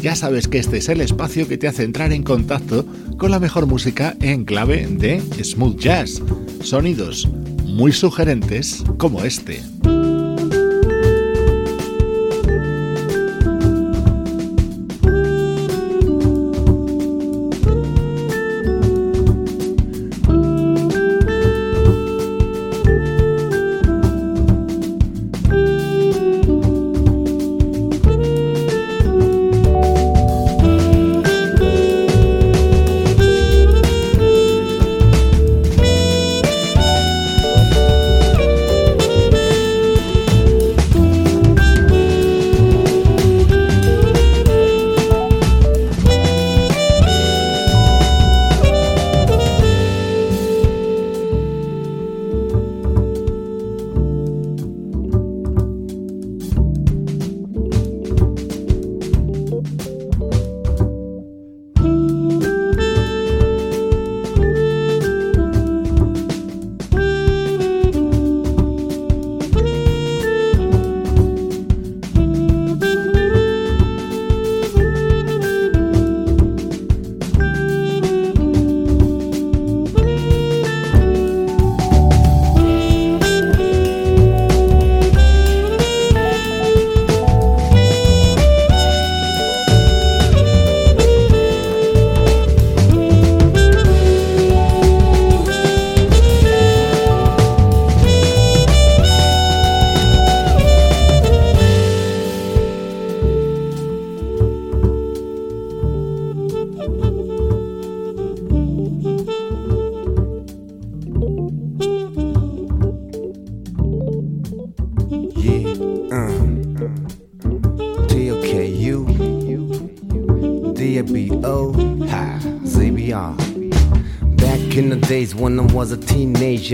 ya sabes que este es el espacio que te hace entrar en contacto con la mejor música en clave de smooth jazz. Sonidos muy sugerentes como este.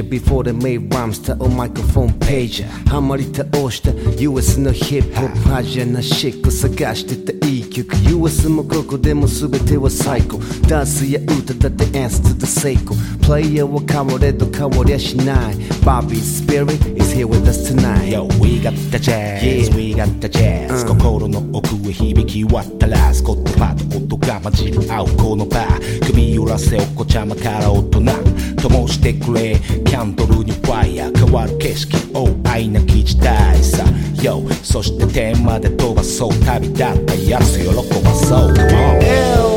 before they made rhymes to a microphone page ハマり倒した US のヒップホップアジアなシック探してたい い曲 US もここでも全ては最高。ダンスや歌だって answer to the 成功プレイヤーは変われど変わりゃしない。Bobby's spirit is here with us tonight Yo, we got the jazz, yeah. we got the jazz、うん、心の奥へ響き渡らスコットパッド音が混じり合うこのバー首揺らせお子ちゃまから大人。灯してくれ。キャンドルにファイヤー。変わる景色。を愛なき時代さよ。そして天まで飛ばそう。旅立ったやつ喜ばそう。Come on.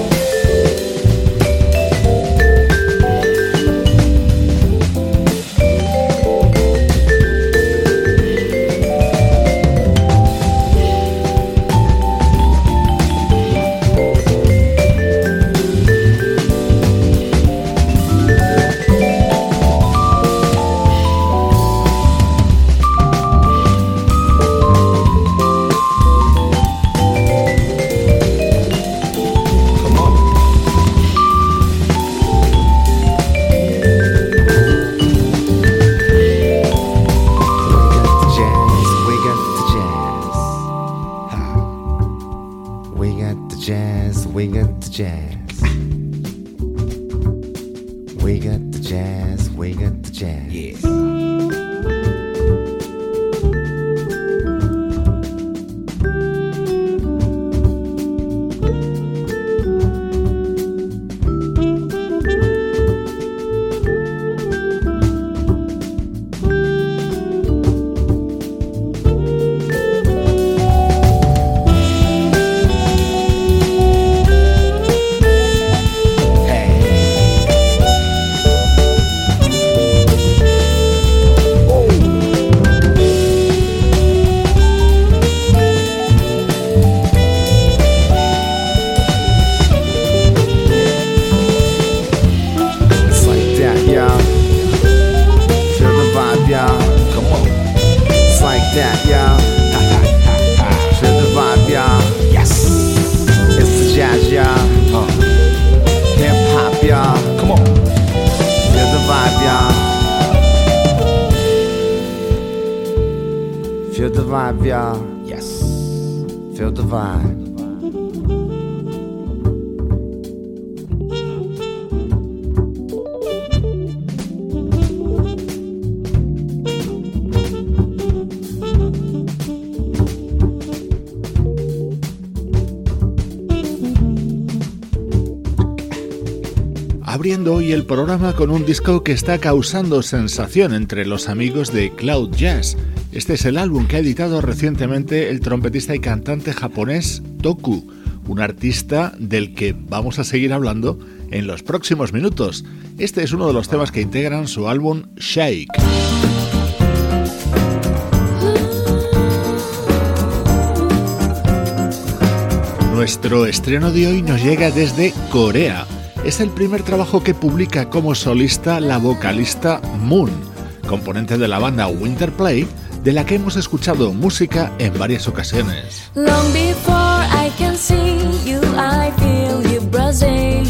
Con un disco que está causando sensación entre los amigos de Cloud Jazz. Este es el álbum que ha editado recientemente el trompetista y cantante japonés Toku, un artista del que vamos a seguir hablando en los próximos minutos. Este es uno de los temas que integran su álbum Shake. Nuestro estreno de hoy nos llega desde Corea es el primer trabajo que publica como solista la vocalista Moon, componente de la banda Winterplay, de la que hemos escuchado música en varias ocasiones. Long before I can see you, I feel you, Brazil.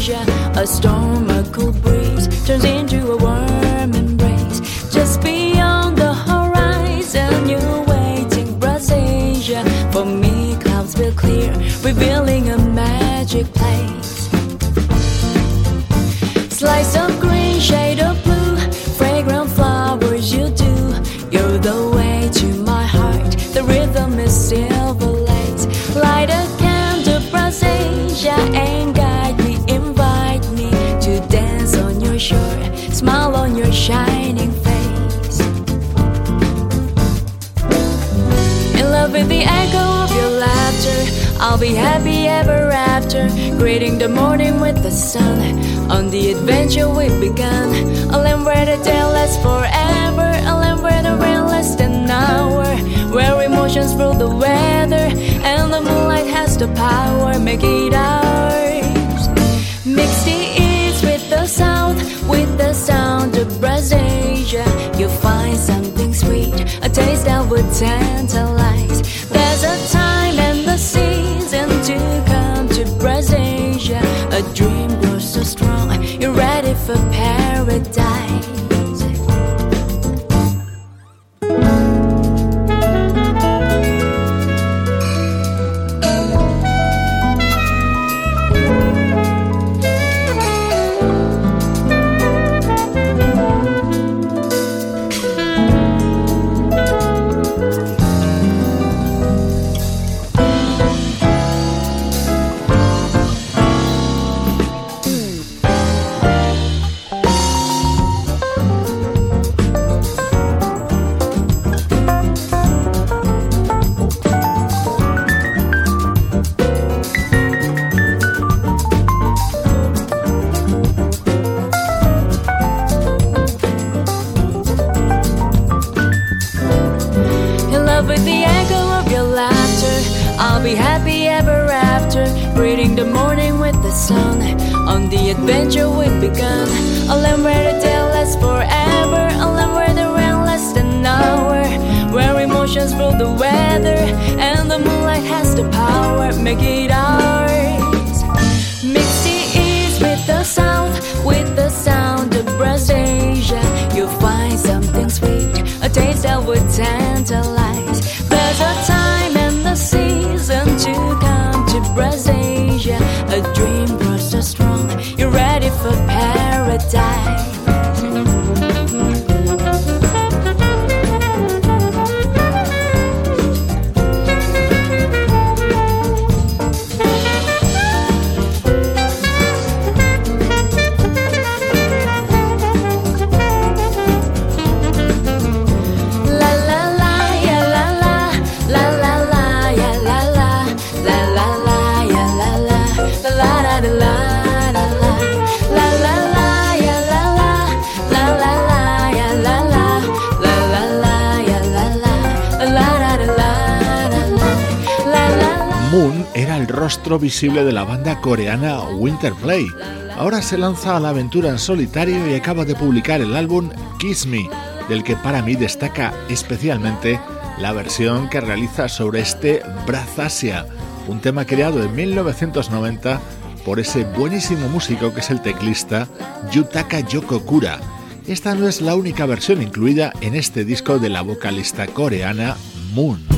A storm, a cool breeze turns into a warm embrace. Just beyond the horizon, you're waiting, Brazil. For me, clouds will clear, revealing a magic place. Slice of green, shade of blue, fragrant flowers you do. You're the way to my heart. The rhythm is silver lace. Light a candle, Asia, and guide me, invite me to dance on your shore. Smile on your shining face. In love with the echo of your laughter. I'll be happy ever after, greeting the morning with the sun. On the adventure we've begun, a land where the day lasts forever, a land where the rain lasts an hour, where emotions rule the weather, and the moonlight has the power, make it ours. Mix the east with the south, with the sound of Brazil, you'll find something sweet, a taste that would tantalize. There's a time rostro visible de la banda coreana Winterplay. Ahora se lanza a la aventura en solitario y acaba de publicar el álbum Kiss Me, del que para mí destaca especialmente la versión que realiza sobre este Brazasia, un tema creado en 1990 por ese buenísimo músico que es el teclista Yutaka Yokokura. Esta no es la única versión incluida en este disco de la vocalista coreana Moon.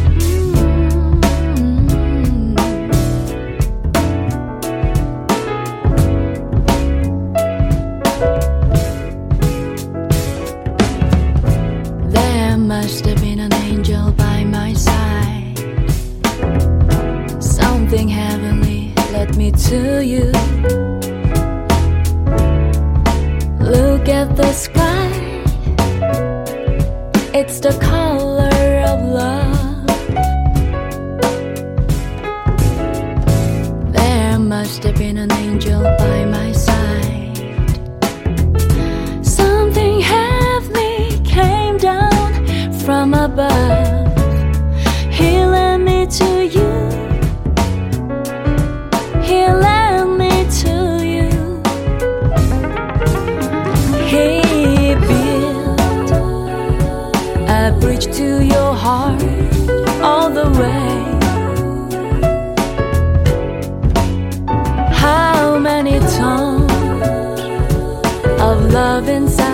Reach to your heart all the way. How many tons of love inside?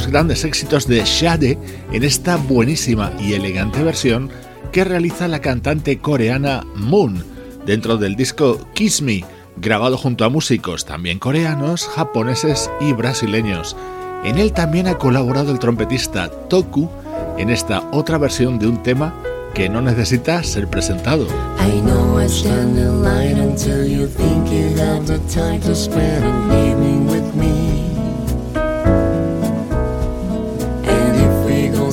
Los grandes éxitos de Shade en esta buenísima y elegante versión que realiza la cantante coreana Moon dentro del disco Kiss Me, grabado junto a músicos también coreanos, japoneses y brasileños. En él también ha colaborado el trompetista Toku en esta otra versión de un tema que no necesita ser presentado. I know I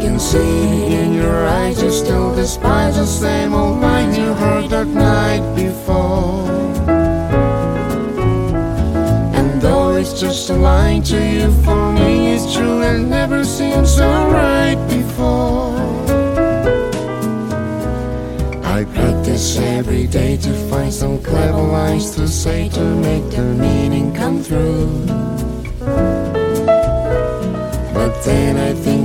Can see in your eyes you still despise the same old lines you heard that night before. And though it's just a line to you, for me it's true and never seemed so right before. I practice every day to find some clever lines to say to make their meaning come through. But then I think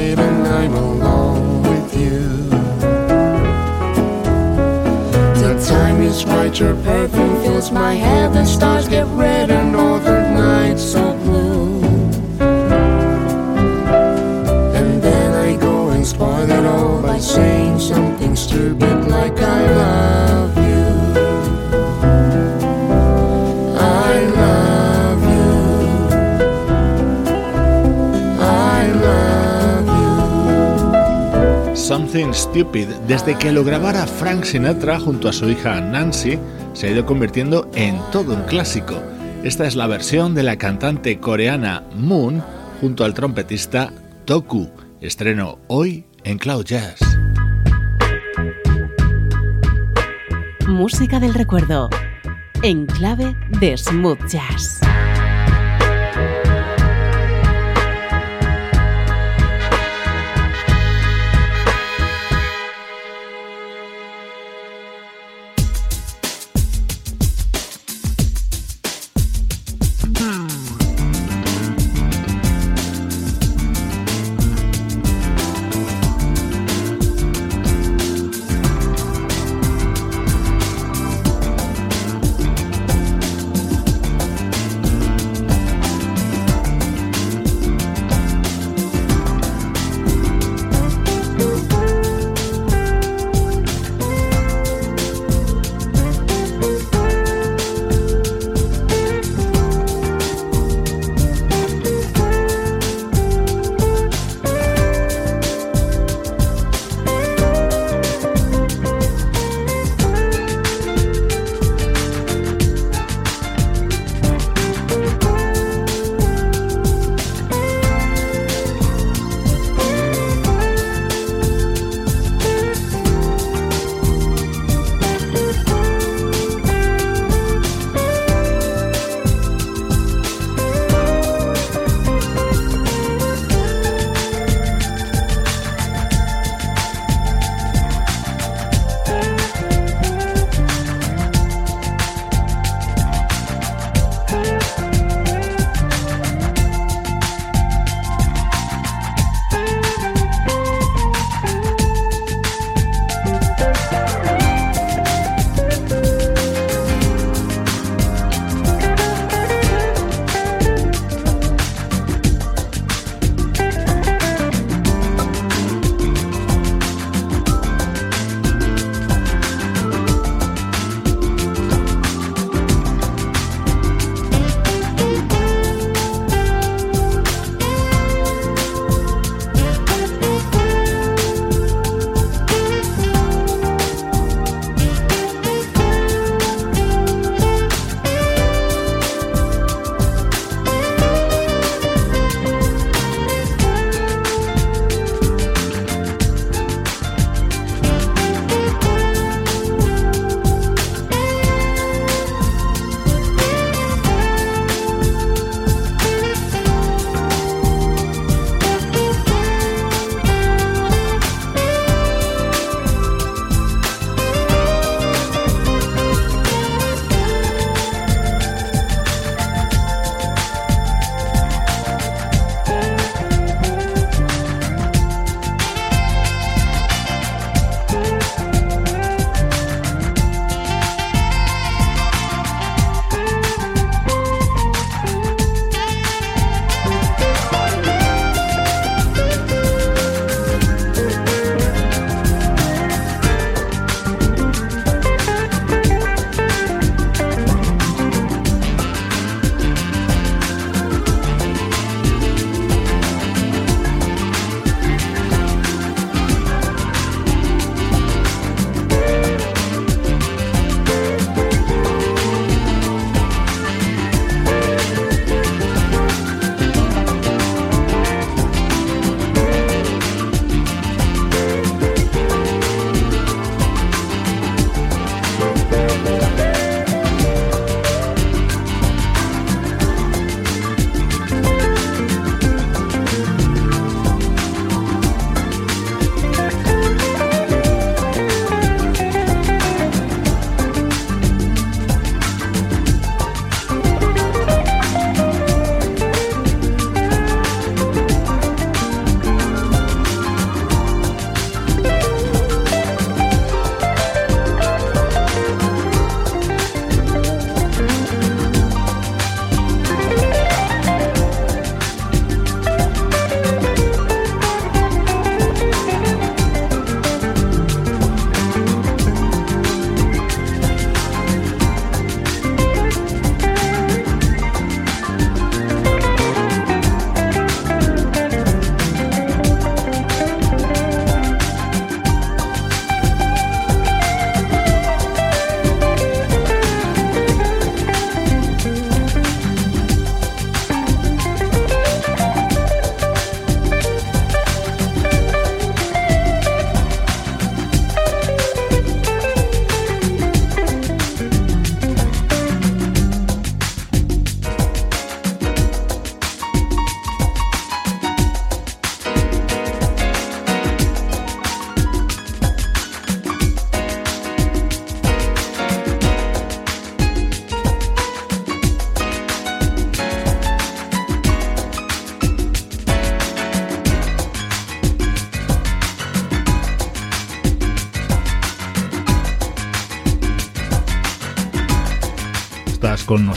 And I'm alone with you. The time is right, your perfume fills my head, the stars get red and the nights so blue. And then I go and spoil it all by saying Stupid, desde que lo grabara Frank Sinatra junto a su hija Nancy, se ha ido convirtiendo en todo un clásico. Esta es la versión de la cantante coreana Moon junto al trompetista Toku. Estreno hoy en Cloud Jazz. Música del recuerdo. En clave de smooth jazz.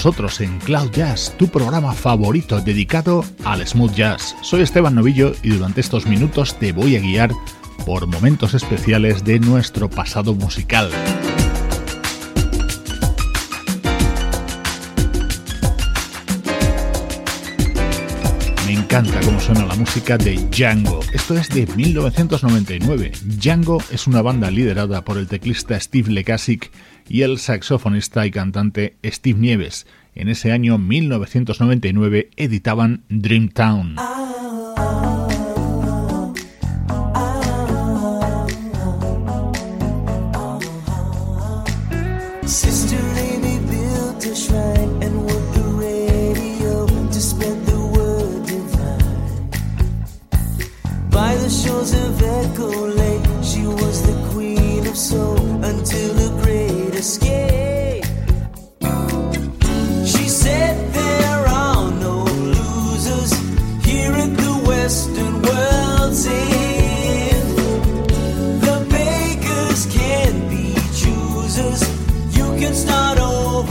Nosotros en Cloud Jazz, tu programa favorito dedicado al smooth jazz. Soy Esteban Novillo y durante estos minutos te voy a guiar por momentos especiales de nuestro pasado musical. Me encanta cómo suena la música de Django. Esto es de 1999. Django es una banda liderada por el teclista Steve Lekasic y el saxofonista y cantante Steve Nieves. En ese año 1999 editaban Dreamtown.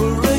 over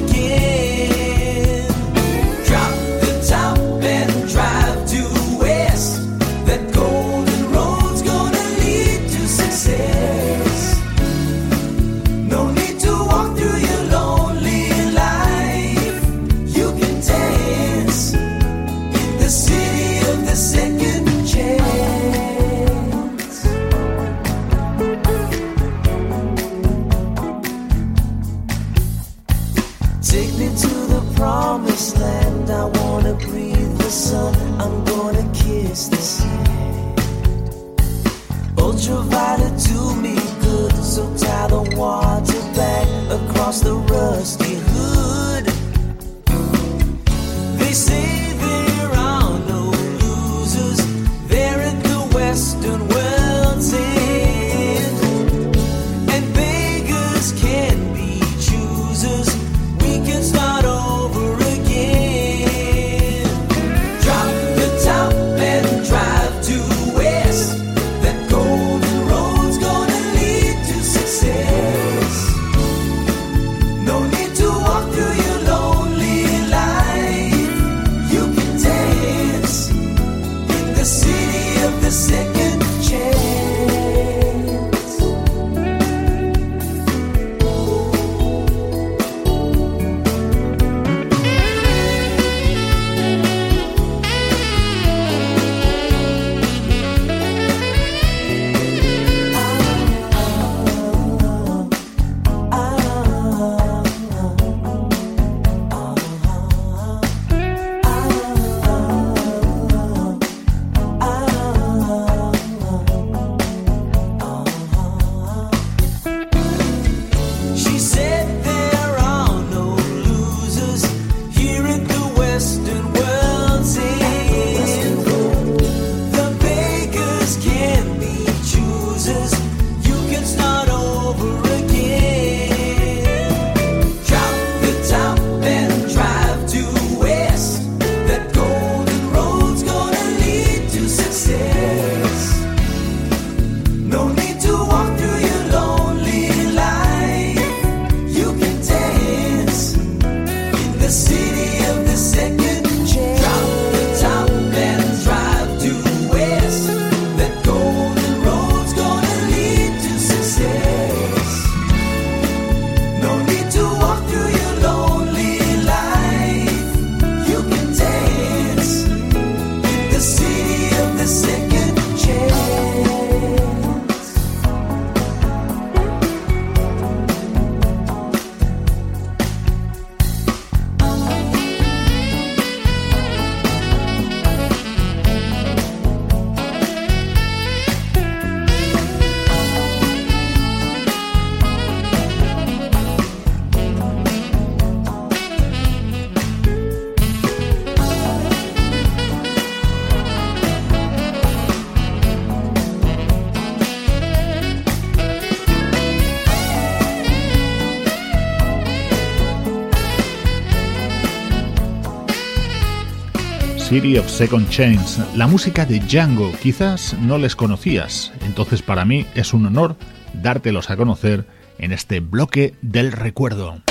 City of Second Chains, la música de Django. Quizás no les conocías, entonces para mí es un honor dártelos a conocer en este bloque del recuerdo.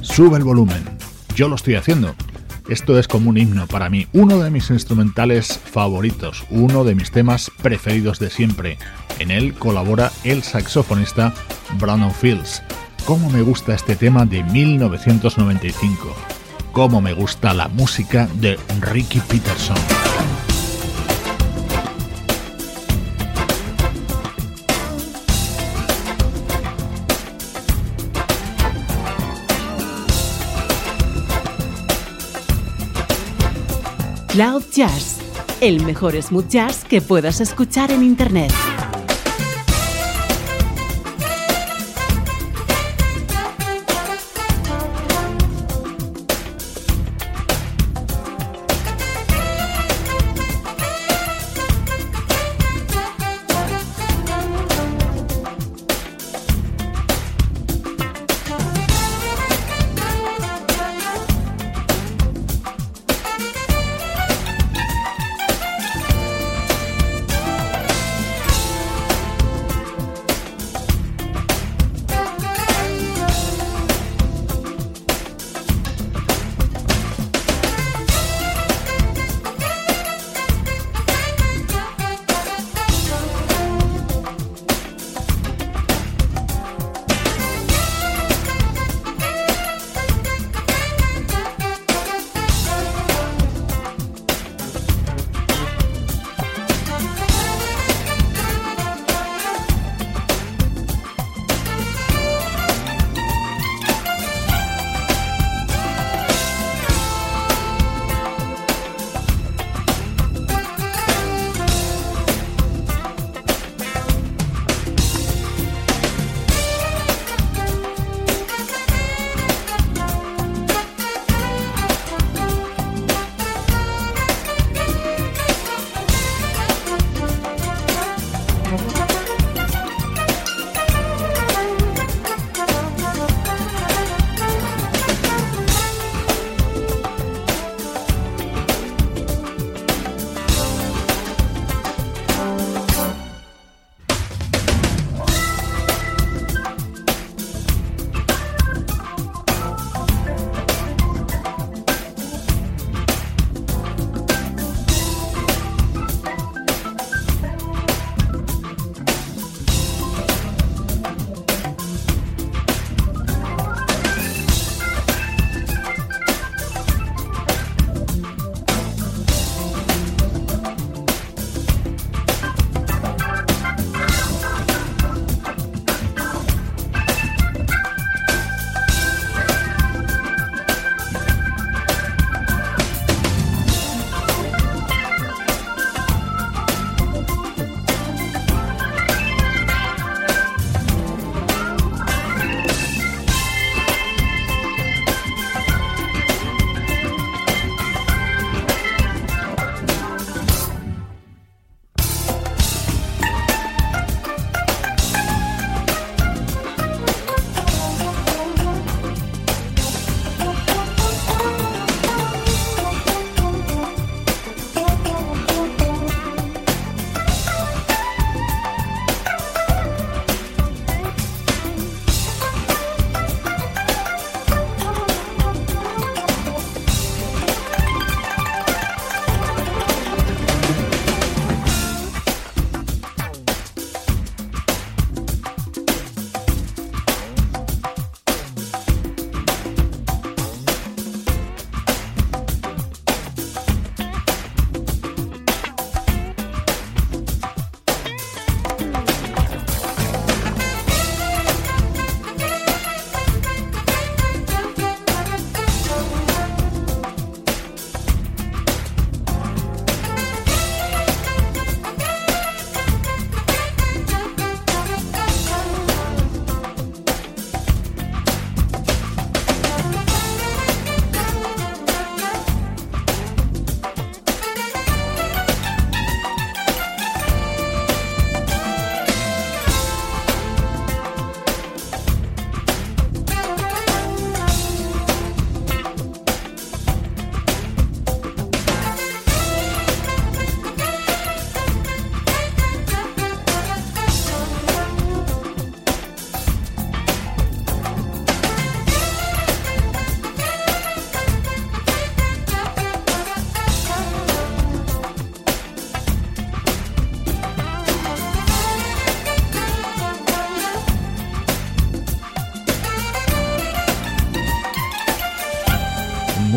Sube el volumen, yo lo estoy haciendo. Esto es como un himno para mí, uno de mis instrumentales favoritos, uno de mis temas preferidos de siempre. En él colabora el saxofonista Brandon Fields. ¿Cómo me gusta este tema de 1995? ¿Cómo me gusta la música de Ricky Peterson? Cloud Jazz, el mejor smooth jazz que puedas escuchar en Internet.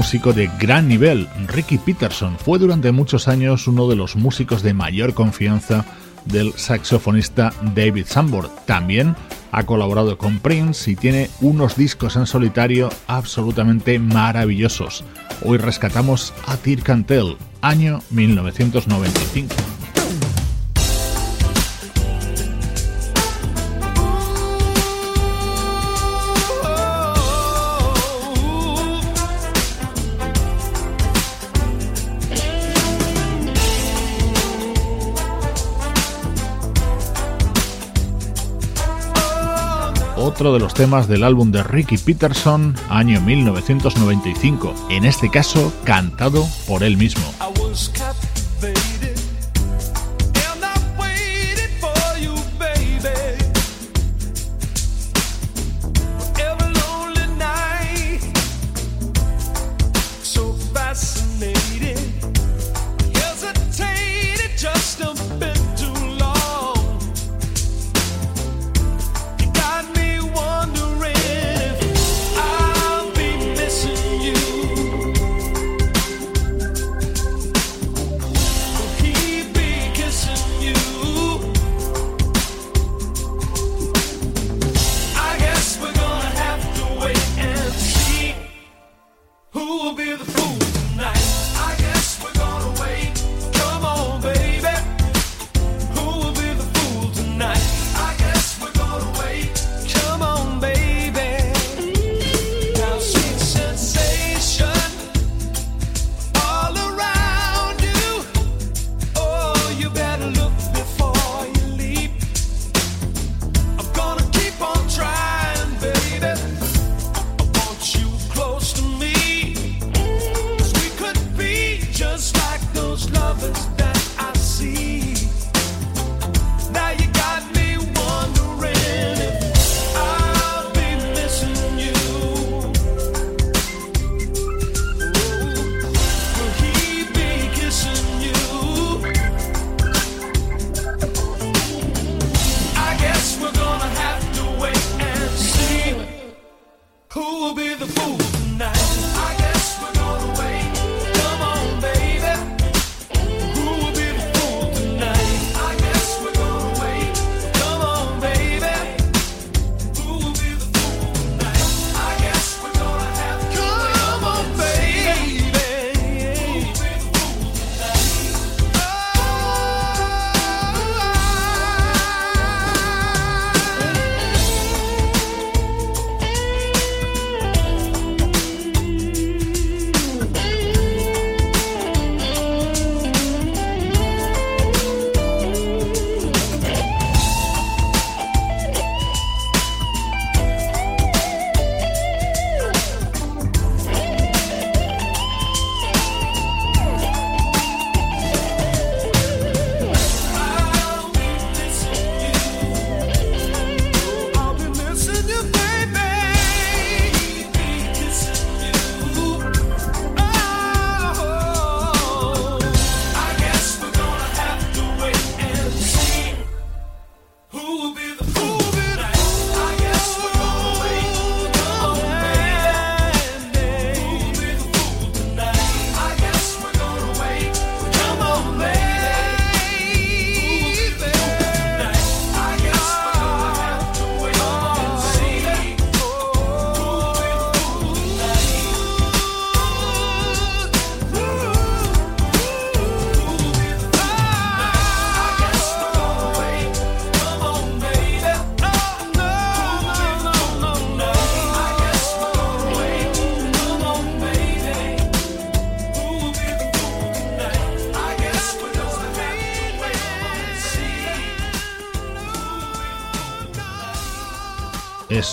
Músico de gran nivel. Ricky Peterson fue durante muchos años uno de los músicos de mayor confianza del saxofonista David Sanborn. También ha colaborado con Prince y tiene unos discos en solitario absolutamente maravillosos. Hoy rescatamos a Tir Cantel, año 1995. Otro de los temas del álbum de Ricky Peterson, año 1995, en este caso cantado por él mismo.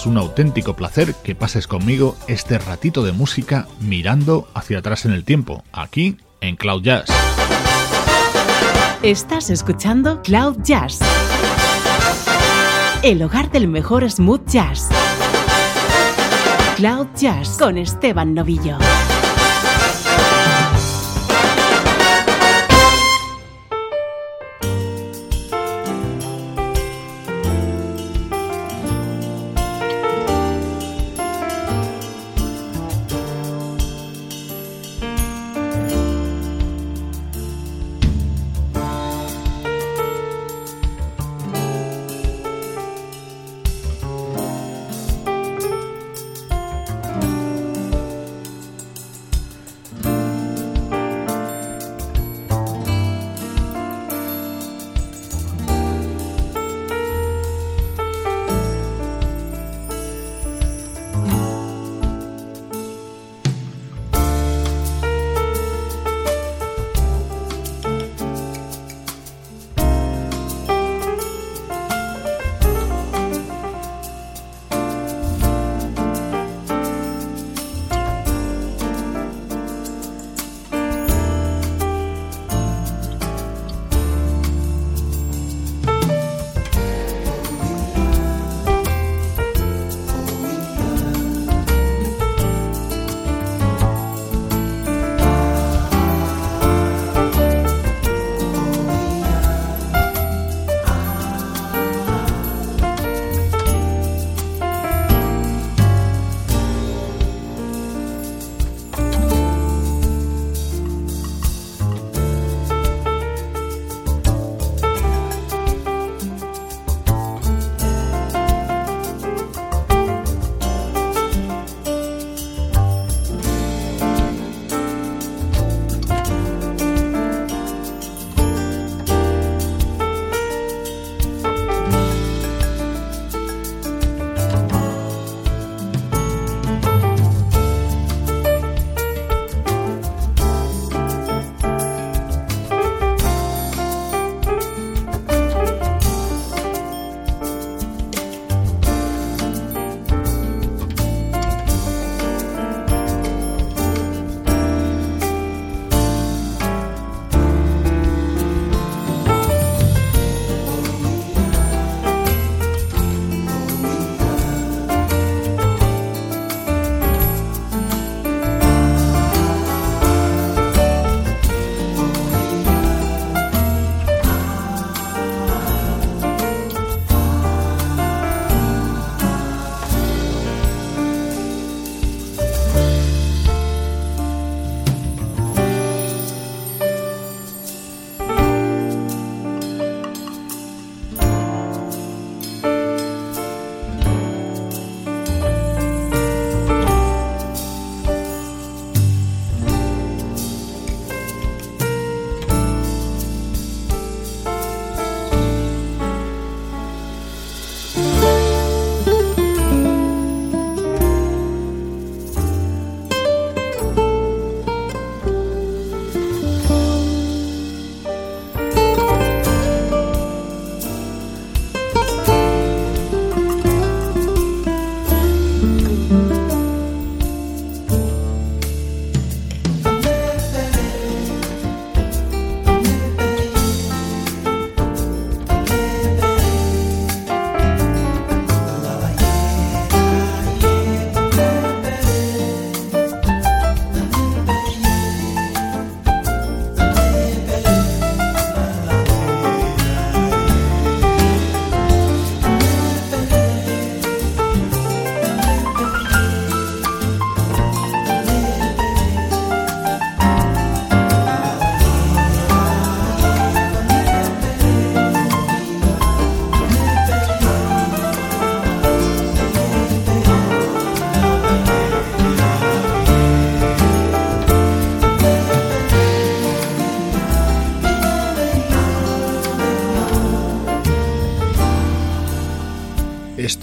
Un auténtico placer que pases conmigo este ratito de música mirando hacia atrás en el tiempo, aquí en Cloud Jazz. Estás escuchando Cloud Jazz, el hogar del mejor smooth jazz. Cloud Jazz con Esteban Novillo.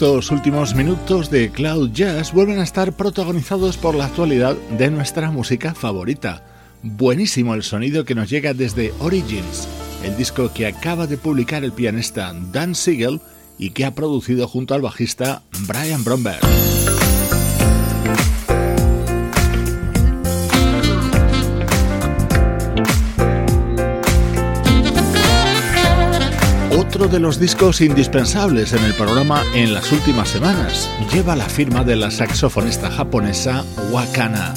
Estos últimos minutos de Cloud Jazz vuelven a estar protagonizados por la actualidad de nuestra música favorita. Buenísimo el sonido que nos llega desde Origins, el disco que acaba de publicar el pianista Dan Siegel y que ha producido junto al bajista Brian Bromberg. Otro de los discos indispensables en el programa en las últimas semanas lleva la firma de la saxofonista japonesa Wakana.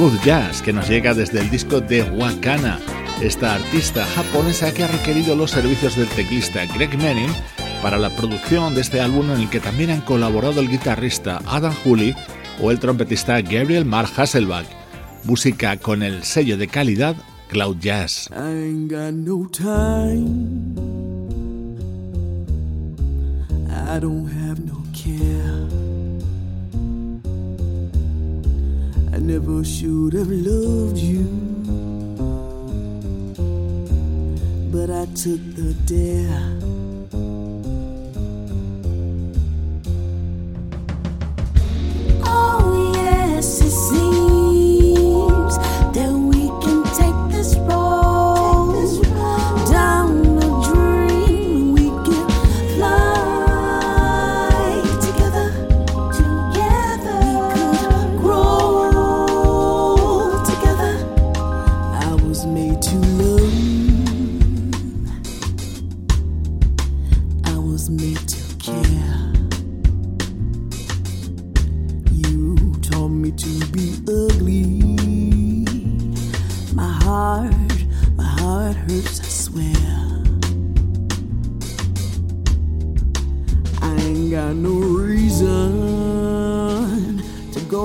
Smooth jazz que nos llega desde el disco de Wakana, esta artista japonesa que ha requerido los servicios del teclista Greg Manning para la producción de este álbum en el que también han colaborado el guitarrista Adam Hooley o el trompetista Gabriel Mark Hasselbach. Música con el sello de calidad Cloud Jazz. never should have loved you. But I took the dare. Oh, yes, it seems.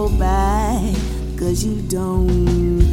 by, cause you don't.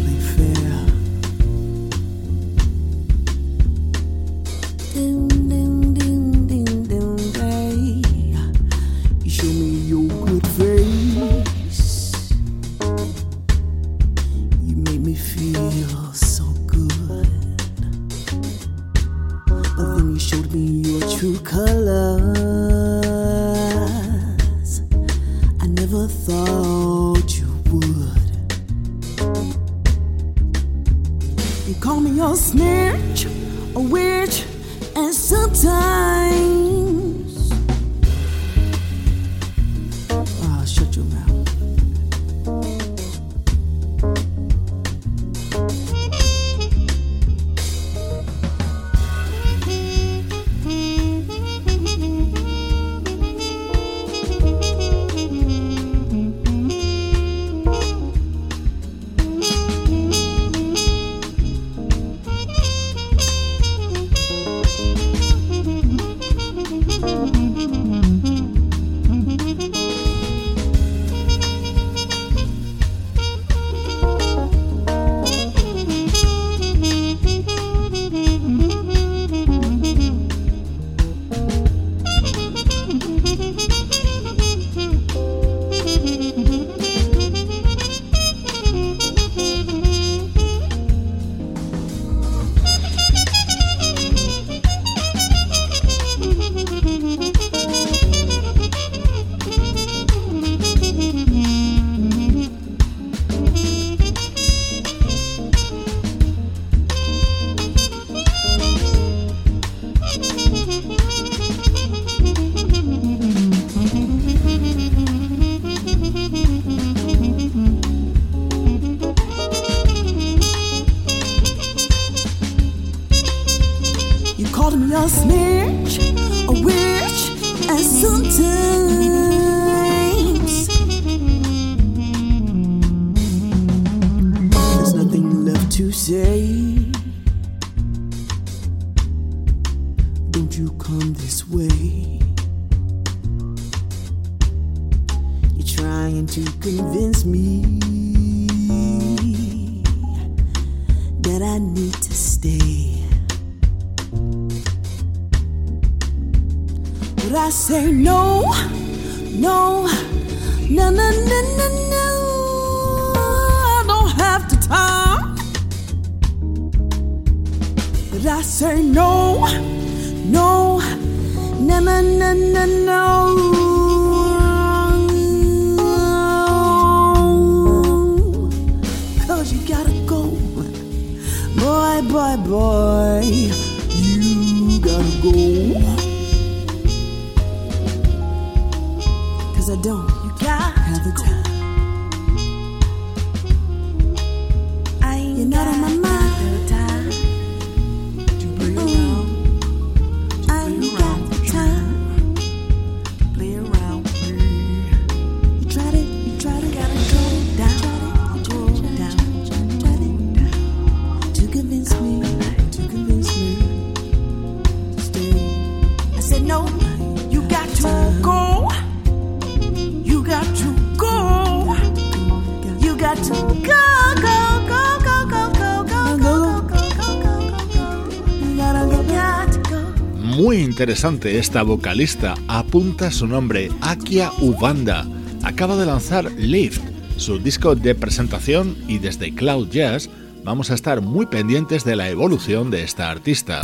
muy interesante esta vocalista. Apunta su nombre, Akia Ubanda. Acaba de lanzar Lift, su disco de presentación y desde Cloud Jazz vamos a estar muy pendientes de la evolución de esta artista.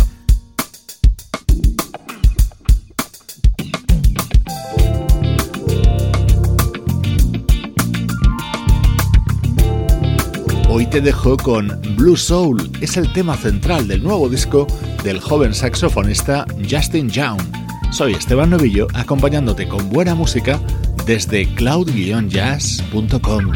Te dejo con Blue Soul, es el tema central del nuevo disco del joven saxofonista Justin Young. Soy Esteban Novillo acompañándote con buena música desde cloud-jazz.com.